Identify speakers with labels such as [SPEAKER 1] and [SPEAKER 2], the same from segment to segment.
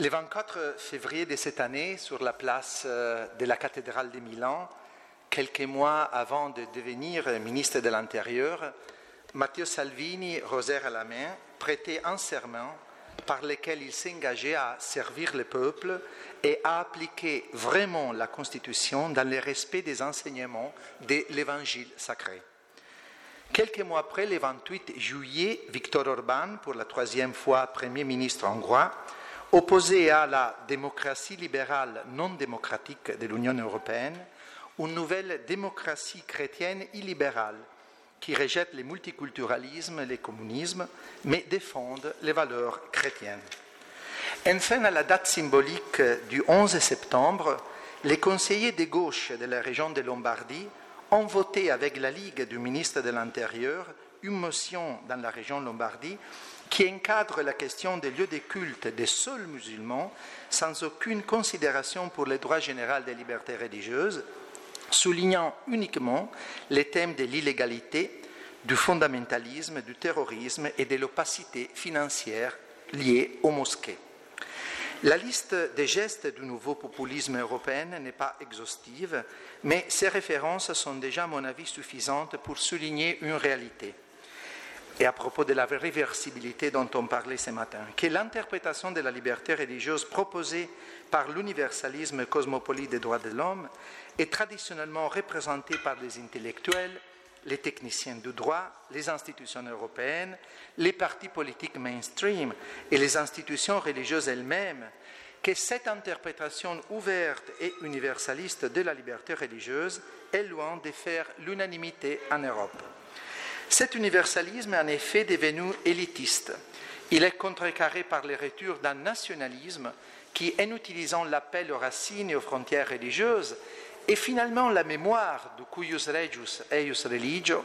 [SPEAKER 1] Le 24 février de cette année, sur la place euh, de la cathédrale de Milan, quelques mois avant de devenir ministre de l'Intérieur, Matteo Salvini, rosaire à la main, prêtait un serment par lequel il s'engageait à servir le peuple et à appliquer vraiment la Constitution dans le respect des enseignements de l'Évangile sacré. Quelques mois après, le 28 juillet, Viktor Orban, pour la troisième fois Premier ministre hongrois, opposé à la démocratie libérale non démocratique de l'Union européenne, une nouvelle démocratie chrétienne illibérale qui rejette le multiculturalisme et le communisme, mais défendent les valeurs chrétiennes. Enfin, à la date symbolique du 11 septembre, les conseillers de gauche de la région de Lombardie ont voté avec la Ligue du ministre de l'Intérieur une motion dans la région Lombardie qui encadre la question des lieux de culte des seuls musulmans sans aucune considération pour les droits généraux des libertés religieuses, soulignant uniquement les thèmes de l'illégalité, du fondamentalisme, du terrorisme et de l'opacité financière liée aux mosquées. La liste des gestes du nouveau populisme européen n'est pas exhaustive, mais ces références sont déjà, à mon avis, suffisantes pour souligner une réalité et à propos de la réversibilité dont on parlait ce matin, que l'interprétation de la liberté religieuse proposée par l'universalisme cosmopolite des droits de l'homme est traditionnellement représentée par les intellectuels, les techniciens du droit, les institutions européennes, les partis politiques mainstream et les institutions religieuses elles-mêmes, que cette interprétation ouverte et universaliste de la liberté religieuse est loin de faire l'unanimité en Europe. Cet universalisme est en effet devenu élitiste. Il est contrecarré par les retours d'un nationalisme qui, en utilisant l'appel aux racines et aux frontières religieuses, et finalement la mémoire du cuius regius eius religio,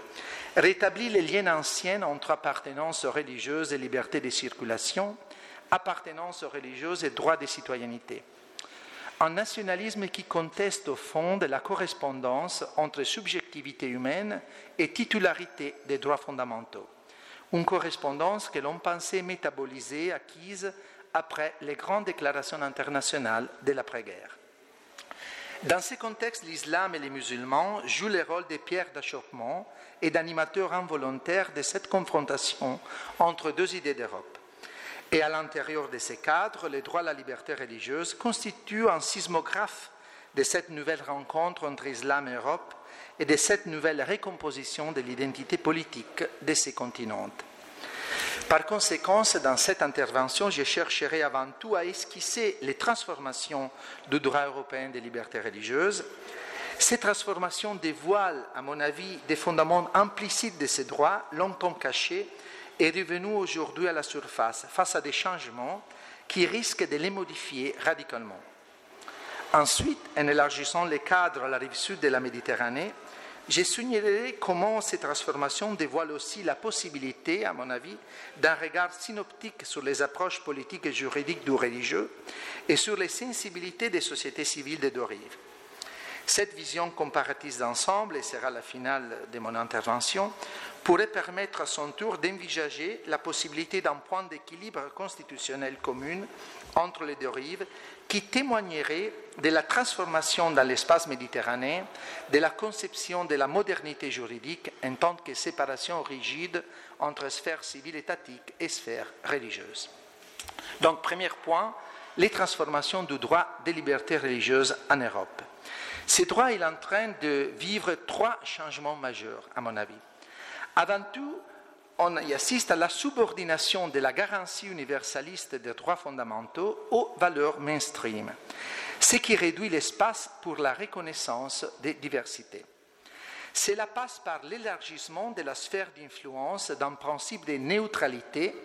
[SPEAKER 1] rétablit les liens anciens entre appartenance religieuse et liberté de circulation, appartenance religieuse et droit de citoyenneté un nationalisme qui conteste au fond de la correspondance entre subjectivité humaine et titularité des droits fondamentaux. Une correspondance que l'on pensait métabolisée, acquise après les grandes déclarations internationales de l'après-guerre. Dans ce contexte, l'islam et les musulmans jouent le rôle des pierres d'achoppement et d'animateurs involontaires de cette confrontation entre deux idées d'Europe. Et à l'intérieur de ces cadres, les droits à la liberté religieuse constituent un sismographe de cette nouvelle rencontre entre islam et Europe et de cette nouvelle récomposition de l'identité politique de ces continents. Par conséquent, dans cette intervention, je chercherai avant tout à esquisser les transformations du droit européen des libertés religieuses. Ces transformations dévoilent, à mon avis, des fondements implicites de ces droits, longtemps cachés est revenu aujourd'hui à la surface face à des changements qui risquent de les modifier radicalement. Ensuite, en élargissant les cadres à la rive sud de la Méditerranée, j'ai souligné comment ces transformations dévoilent aussi la possibilité, à mon avis, d'un regard synoptique sur les approches politiques et juridiques du religieux et sur les sensibilités des sociétés civiles des deux rives. Cette vision comparatiste d'ensemble, et sera la finale de mon intervention, pourrait permettre à son tour d'envisager la possibilité d'un point d'équilibre constitutionnel commun entre les deux rives qui témoignerait de la transformation dans l'espace méditerranéen de la conception de la modernité juridique en tant que séparation rigide entre sphère civile étatique et sphère religieuse. Donc, premier point, les transformations du droit des libertés religieuses en Europe. Ce droit est en train de vivre trois changements majeurs, à mon avis. Avant tout, on y assiste à la subordination de la garantie universaliste des droits fondamentaux aux valeurs mainstream, ce qui réduit l'espace pour la reconnaissance des diversités. Cela passe par l'élargissement de la sphère d'influence d'un principe de neutralité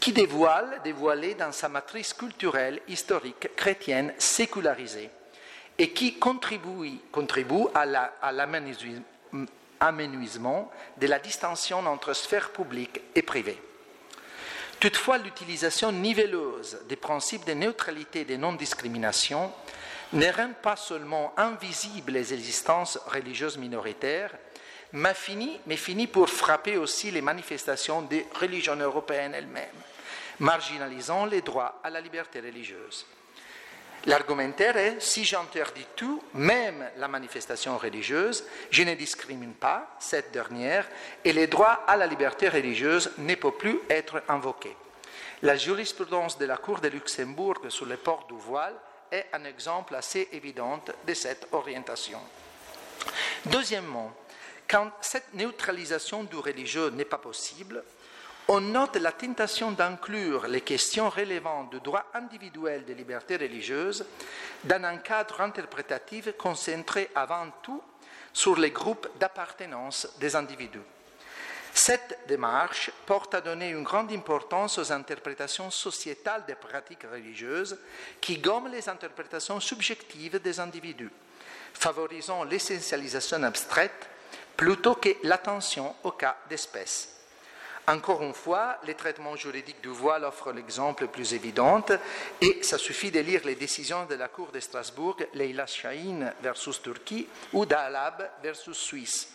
[SPEAKER 1] qui dévoile, dévoilé dans sa matrice culturelle, historique, chrétienne, sécularisée, et qui contribue, contribue à l'aménuisement de la distinction entre sphère publique et privée. Toutefois, l'utilisation nivelleuse des principes de neutralité et de non-discrimination ne rend pas seulement invisibles les existences religieuses minoritaires, mais finit, mais finit pour frapper aussi les manifestations des religions européennes elles-mêmes, marginalisant les droits à la liberté religieuse. L'argumentaire est, si j'interdis tout, même la manifestation religieuse, je ne discrimine pas cette dernière et les droits à la liberté religieuse ne peuvent plus être invoqués. La jurisprudence de la Cour de Luxembourg sur le port du voile est un exemple assez évident de cette orientation. Deuxièmement, quand cette neutralisation du religieux n'est pas possible, on note la tentation d'inclure les questions relevant du droit individuel des libertés religieuses dans un cadre interprétatif concentré avant tout sur les groupes d'appartenance des individus. Cette démarche porte à donner une grande importance aux interprétations sociétales des pratiques religieuses qui gomment les interprétations subjectives des individus, favorisant l'essentialisation abstraite plutôt que l'attention au cas d'espèce. Encore une fois, les traitements juridiques du voile offrent l'exemple le plus évident et ça suffit de lire les décisions de la Cour de Strasbourg, Leila Shahin versus Turquie ou Dalab versus Suisse,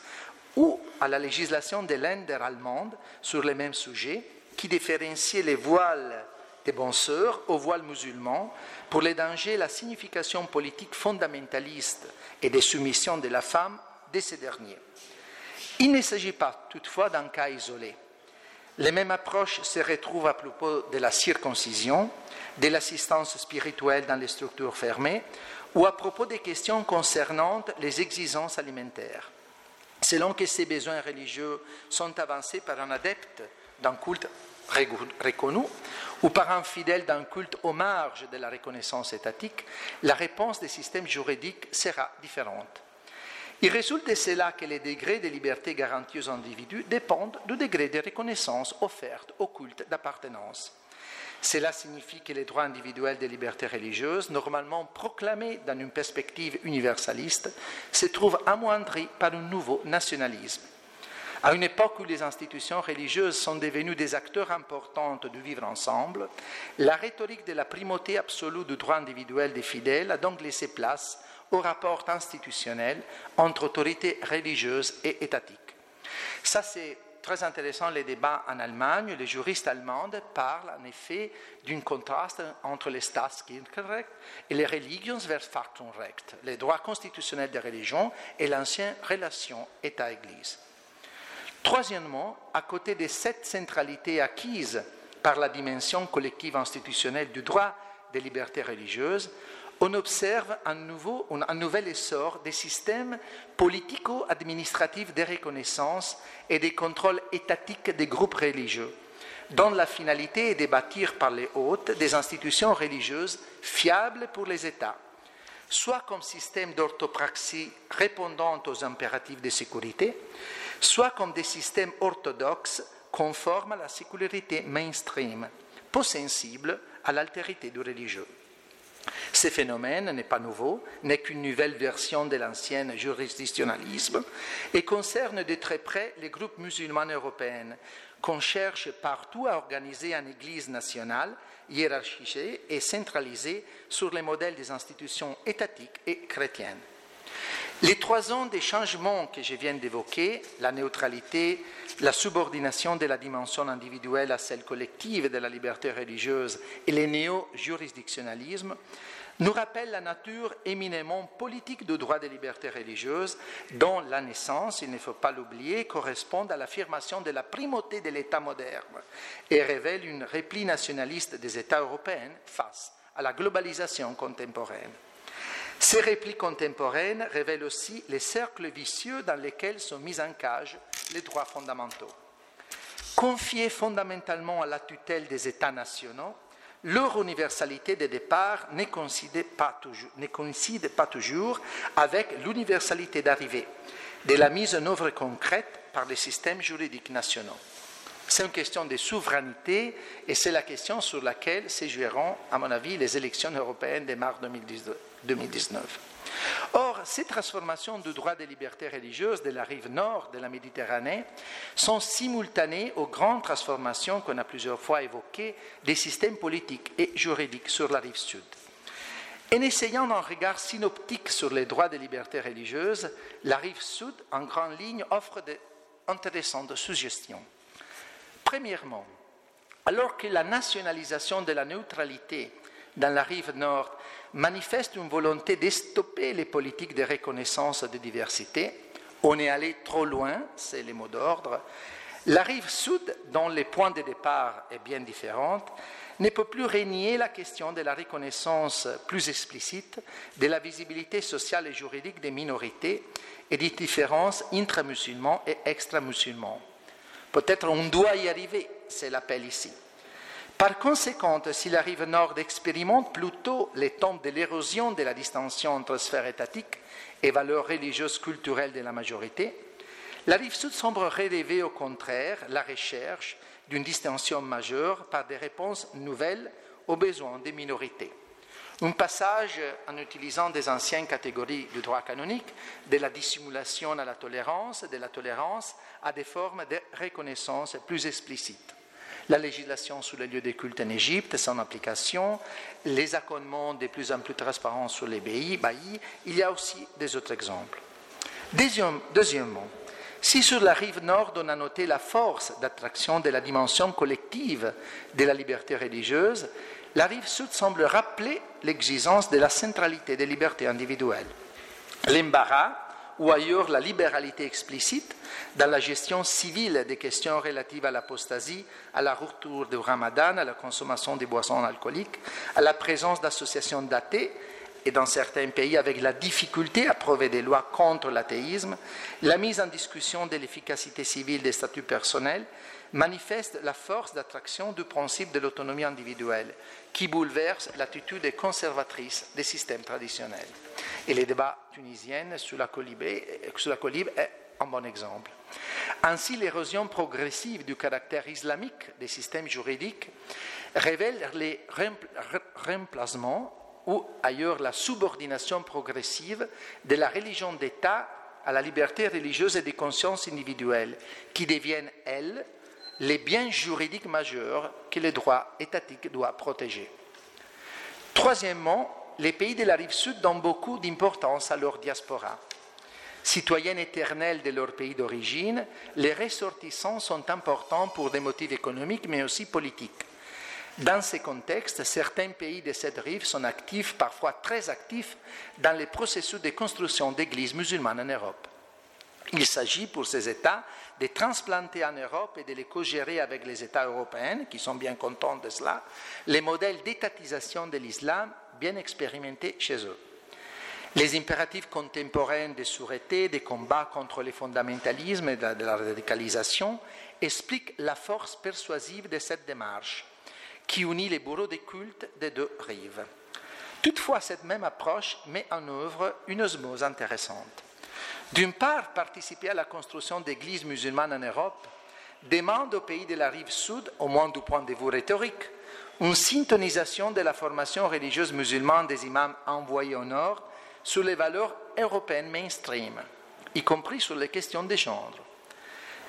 [SPEAKER 1] ou à la législation de l'Inde allemande sur les mêmes sujets qui différenciait les voiles des sœurs aux voiles musulmans pour les dangers la signification politique fondamentaliste et des soumissions de la femme de ces derniers. Il ne s'agit pas toutefois d'un cas isolé. Les mêmes approches se retrouvent à propos de la circoncision, de l'assistance spirituelle dans les structures fermées ou à propos des questions concernant les exigences alimentaires. Selon que ces besoins religieux sont avancés par un adepte d'un culte reconnu ou par un fidèle d'un culte aux marges de la reconnaissance étatique, la réponse des systèmes juridiques sera différente. Il résulte de cela que les degrés de liberté garantis aux individus dépendent du degré de reconnaissance offerte au culte d'appartenance. Cela signifie que les droits individuels des libertés religieuses, normalement proclamés dans une perspective universaliste, se trouvent amoindris par un nouveau nationalisme. À une époque où les institutions religieuses sont devenues des acteurs importants du vivre ensemble, la rhétorique de la primauté absolue du droit individuel des fidèles a donc laissé place au rapport institutionnel entre autorités religieuses et étatiques. Ça, c'est très intéressant les débats en Allemagne. Les juristes allemands parlent en effet d'un contraste entre les Staatskirchenrecht et les Religionsverfassungsrecht, les droits constitutionnels des religions et l'ancienne relation État-Église. Troisièmement, à côté de cette centralité acquise par la dimension collective institutionnelle du droit des libertés religieuses, on observe un, nouvel essor des systèmes politico-administratifs de reconnaissance et des contrôles étatiques des groupes religieux, dont la finalité est de bâtir par les hôtes des institutions religieuses fiables pour les États, soit comme système d'orthopraxie répondant aux impératifs de sécurité, soit comme des systèmes orthodoxes conformes à la sécularité mainstream, peu sensibles à l'altérité du religieux. Ce phénomène n'est pas nouveau, n'est qu'une nouvelle version de l'ancien jurisdictionnalisme et concerne de très près les groupes musulmans européens qu'on cherche partout à organiser en Église nationale, hiérarchisée et centralisée sur les modèles des institutions étatiques et chrétiennes. Les trois ans des changements que je viens d'évoquer, la neutralité, la subordination de la dimension individuelle à celle collective de la liberté religieuse et le néo-jurisdictionnalisme, nous rappellent la nature éminemment politique du droit des libertés religieuses, dont la naissance, il ne faut pas l'oublier, correspond à l'affirmation de la primauté de l'État moderne et révèle une repli nationaliste des États européens face à la globalisation contemporaine. Ces replis contemporaines révèlent aussi les cercles vicieux dans lesquels sont mis en cage les droits fondamentaux. Confiés fondamentalement à la tutelle des États nationaux, leur universalité de départ ne coïncide pas toujours, avec l'universalité d'arrivée de la mise en œuvre concrète par les systèmes juridiques nationaux. C'est une question de souveraineté et c'est la question sur laquelle se joueront, à mon avis, les élections européennes de mars 2019. Or, ces transformations du droit des libertés religieuses de la rive nord de la Méditerranée sont simultanées aux grandes transformations qu'on a plusieurs fois évoquées des systèmes politiques et juridiques sur la rive sud. En essayant un regard synoptique sur les droits des libertés religieuses, la rive sud, en grande ligne, offre d'intéressantes suggestions. Premièrement, Alors que la nationalisation de la neutralité dans la rive nord manifeste une volonté de stopper les politiques de reconnaissance de diversité, on est allé trop loin, c'est les mots d'ordre, la rive sud, dont le point de départ est bien différent, ne peut plus régner la question de la reconnaissance plus explicite de la visibilité sociale et juridique des minorités et des différences intra-musulmans et extra-musulmans. Peut-être on doit y arriver, c'est l'appel ici. Par conséquent, si la rive nord expérimente plutôt les temps de l'érosion de la distinction entre sphère étatique et valeurs religieuses culturelles de la majorité, la rive sud semble relever au contraire la recherche d'une distinction majeure par des réponses nouvelles aux besoins des minorités. Un passage en utilisant des anciennes catégories du droit canonique, de la dissimulation à la tolérance, de la tolérance à des formes de reconnaissance plus explicites. La législation sur les lieux de culte en Égypte, son application, les accommodements de plus en plus transparents sur les baillis, il y a aussi des autres exemples. deuxièmement, si sur la rive nord on a noté la force d'attraction de la dimension collective de la liberté religieuse, la rive sud semble rappeler l'exigence de la centralité des libertés individuelles. L'embarras, ou ailleurs la libéralité explicite, dans la gestion civile des questions relatives à l'apostasie, à la rupture du ramadan, à la consommation des boissons alcooliques, à la présence d'associations d'athées et dans certains pays avec la difficulté à prouver des lois contre l'athéisme, la mise en discussion de l'efficacité civile des statuts personnels manifeste la force d'attraction du principe de l'autonomie individuelle qui bouleverse l'attitude conservatrice des systèmes traditionnels. Et les débats tunisiens sur la colibé est un bon exemple. Ainsi, l'érosion progressive du caractère islamique des systèmes juridiques révèle les remplacements ou ailleurs la subordination progressive de la religion d'État à la liberté religieuse et des consciences individuelles, qui deviennent, elles, les biens juridiques majeurs que le droit étatique doit protéger. Troisièmement, les pays de la rive sud donnent beaucoup d'importance à leur diaspora. Citoyennes éternelles de leur pays d'origine, les ressortissants sont importants pour des motifs économiques mais aussi politiques. Dans ces contextes, certains pays de cette rive sont actifs, parfois très actifs, dans les processus de construction d'églises musulmanes en Europe. Il s'agit pour ces États de transplanter en Europe et de les co-gérer avec les États européens, qui sont bien contents de cela, les modèles d'étatisation de l'islam bien expérimentés chez eux. Les impératifs contemporains de sûreté, des combats contre le fondamentalisme et de la radicalisation expliquent la force persuasive de cette démarche qui unit les bourreaux des cultes des deux rives. Toutefois, cette même approche met en œuvre une osmose intéressante. D'une part, participer à la construction d'églises musulmanes en Europe demande aux pays de la rive sud, au moins du point de vue rhétorique, une syntonisation de la formation religieuse musulmane des imams envoyés au nord sur les valeurs européennes mainstream, y compris sur les questions de genre.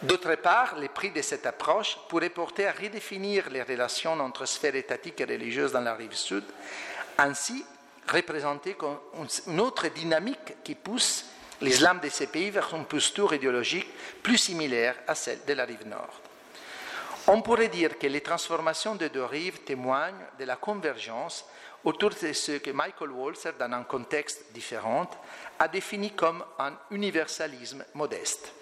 [SPEAKER 1] D'autre part, le prix de cette approche pourrait porter à redéfinir les relations entre sphères étatiques et religieuses dans la rive sud, ainsi représenter une autre dynamique qui pousse l'islam de ces pays vers une posture idéologique plus similaire à celle de la rive nord. On pourrait dire que les transformations des deux rives témoignent de la convergence autour de ce que Michael Walzer, dans un contexte différent, a défini comme un universalisme modeste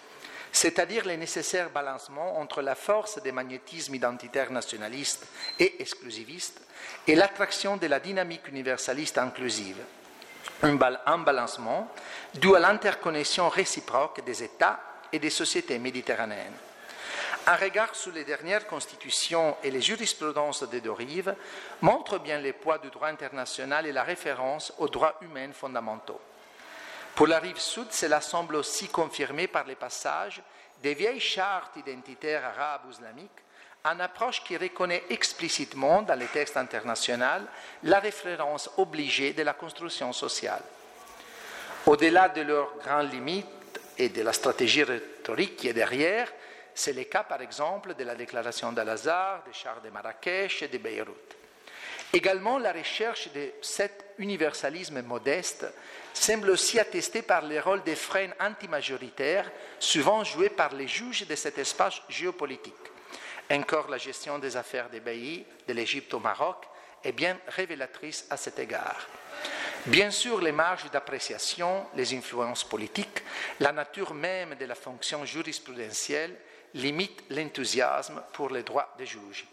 [SPEAKER 1] c'est-à-dire le nécessaire balancement entre la force des magnétismes identitaires nationalistes et exclusivistes et l'attraction de la dynamique universaliste inclusive. Un, balancement dû à l'interconnexion réciproque des États et des sociétés méditerranéennes. Un regard sur les dernières constitutions et les jurisprudences des deux rives montre bien le poids du droit international et la référence aux droits humains fondamentaux. Pour la rive sud, cela semble aussi confirmé par les passages des vieilles chartes identitaires arabes ou islamiques, une approche qui reconnaît explicitement dans les textes internationaux la référence obligée de la construction sociale. Au-delà de leurs grandes limites et de la stratégie rhétorique qui est derrière, c'est le cas par exemple de la déclaration d'Al-Azhar, des chartes de Marrakech et de Beyrouth. Également, la recherche de cet universalisme modeste semble aussi attestée par le rôle des freins antimajoritaires, souvent joués par les juges de cet espace géopolitique. Encore la gestion des affaires des pays, de l'Égypte au Maroc, est bien révélatrice à cet égard. Bien sûr, les marges d'appréciation, les influences politiques, la nature même de la fonction jurisprudentielle limitent l'enthousiasme pour les droits des juges.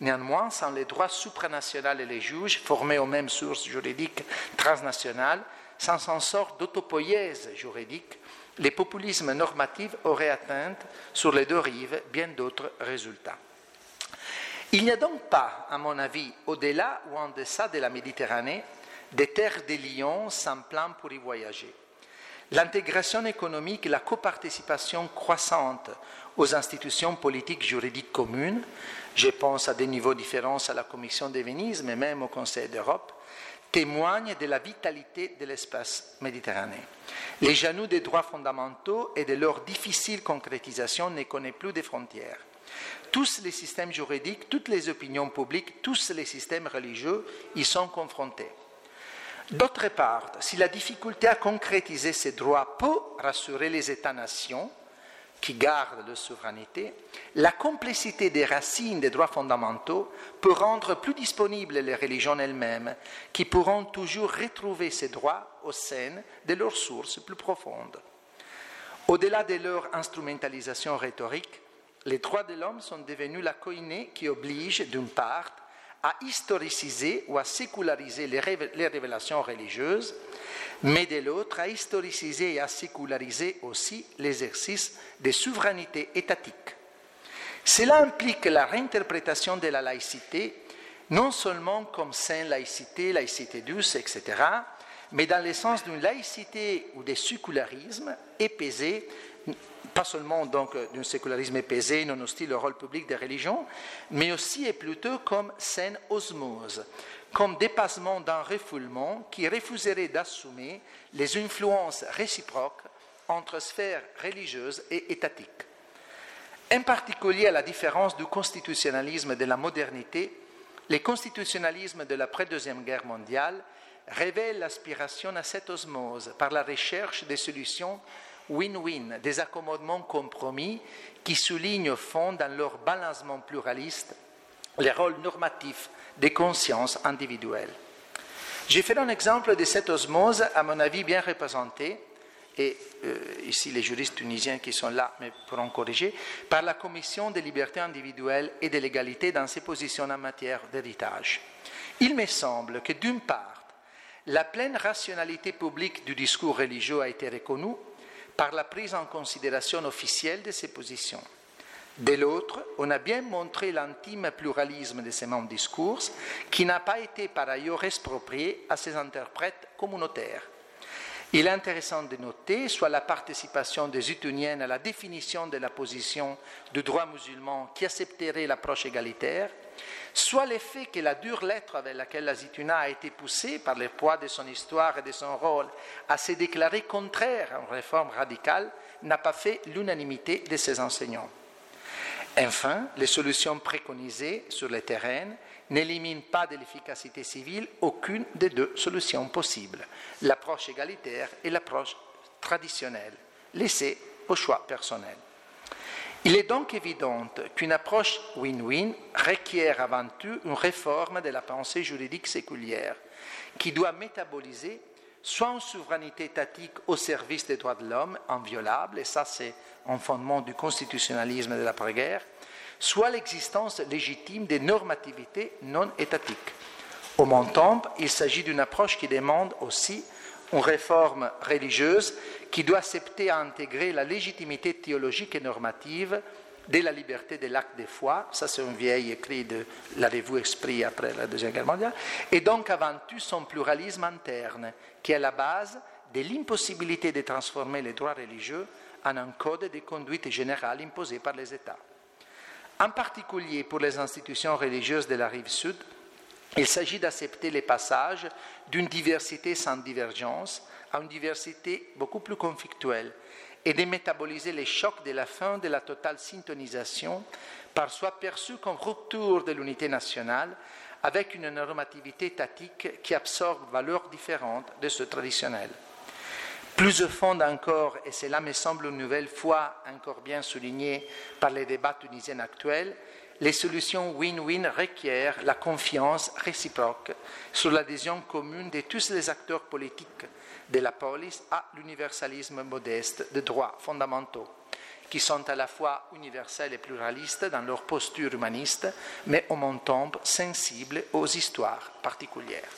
[SPEAKER 1] Néanmoins, sans les droits supranationaux et les juges, formés aux mêmes sources juridiques transnationales, sans un sort d'autopoïèse juridique, les populismes normatifs auraient atteint sur les deux rives bien d'autres résultats. Il n'y a donc pas, à mon avis, au-delà ou en deçà de la Méditerranée, des terres des lions sans plan pour y voyager. L'intégration économique et la coparticipation croissante aux institutions politiques juridiques communes, je pense à des niveaux différents à la Commission de Venise, mais même au Conseil d'Europe, témoignent de la vitalité de l'espace méditerranéen. Les genoux des droits fondamentaux et de leur difficile concrétisation ne connaissent plus de frontières. Tous les systèmes juridiques, toutes les opinions publiques, tous les systèmes religieux y sont confrontés. D'autre part, si la difficulté à concrétiser ces droits peut rassurer les États-nations qui gardent leur souveraineté, la complicité des racines des droits fondamentaux peut rendre plus disponibles les religions elles-mêmes, qui pourront toujours retrouver ces droits au sein de leurs sources plus profondes. Au-delà de leur instrumentalisation rhétorique, les droits de l'homme sont devenus la coïnée qui oblige, d'une part, à historiciser ou à séculariser les, révélations religieuses, mais de l'autre à historiciser et à séculariser aussi l'exercice des souverainetés étatiques. Cela implique la réinterprétation de la laïcité, non seulement comme sainte laïcité, laïcité douce, etc., mais dans le sens d'une laïcité ou des sécularismes épaisés pas seulement donc euh, d'un sécularisme épaisé, non hostile au rôle public des religions, mais aussi et plutôt comme saine osmose, comme dépassement d'un refoulement qui refuserait d'assumer les influences réciproques entre sphères religieuses et étatiques. En particulier, à la différence du constitutionnalisme de la modernité, le constitutionnalisme de l'après-deuxième guerre mondiale révèle l'aspiration à cette osmose par la recherche des solutions win-win, des accommodements compromis qui soulignent au fond dans leur balancement pluraliste les rôles normatifs des consciences individuelles. J'ai fait un exemple de cette osmose, à mon avis, bien représentée, et euh, ici les juristes tunisiens qui sont là mais pourront corriger, par la Commission des libertés individuelles et de l'égalité dans ses positions en matière d'héritage. Il me semble que d'une part, la pleine rationalité publique du discours religieux a été reconnue, par la prise en considération officielle de ces positions. De l'autre, on a bien montré l'intime pluralisme de ces mêmes discours, qui n'a pas été par ailleurs exproprié à ses interprètes communautaires. Il est intéressant de noter soit la participation des Utuniennes à la définition de la position du droit musulman qui accepterait l'approche égalitaire, soit l'effet que la dure lettre avec laquelle la Zituna a été poussée par le poids de son histoire et de son rôle à se déclarer contraire à une réforme radicale n'a pas fait l'unanimité de ses enseignants. Enfin, les solutions préconisées sur le terrain n'éliminent pas de l'efficacité civile aucune des deux solutions possibles, l'approche égalitaire et l'approche traditionnelle, laissée au choix personnel. Il est donc évident qu'une approche win-win requiert avant tout une réforme de la pensée juridique séculière qui doit métaboliser soit une souveraineté étatique au service des droits de l'homme inviolable, et ça c'est un fondement du constitutionnalisme de l'après-guerre, soit l'existence légitime des normativités non étatiques. Au temps, il s'agit d'une approche qui demande aussi une réforme religieuse qui doit accepter à intégrer la légitimité théologique et normative de la liberté de l'acte de foi, ça c'est un vieil écrit de la revue Esprit après la Deuxième Guerre mondiale, et donc avant tout son pluralisme interne, qui est la base de l'impossibilité de transformer les droits religieux en un code de conduite générale imposé par les États. En particulier pour les institutions religieuses de la rive sud, il s'agit d'accepter les passages d'une diversité sans divergence à une diversité beaucoup plus conflictuelle et de métaboliser les chocs de la fin de la totale syntonisation, par soi perçue comme rupture de l'unité nationale, avec une normativité étatique qui absorbe valeurs différentes de ce traditionnel. Plus de fond encore, et cela me semble une nouvelle fois encore bien souligné par les débats tunisiens actuels, les solutions win-win requièrent la confiance réciproque sur l'adhésion commune de tous les acteurs politiques de la police à l'universalisme modeste des droits fondamentaux, qui sont à la fois universels et pluralistes dans leur posture humaniste, mais en même temps sensibles aux histoires particulières.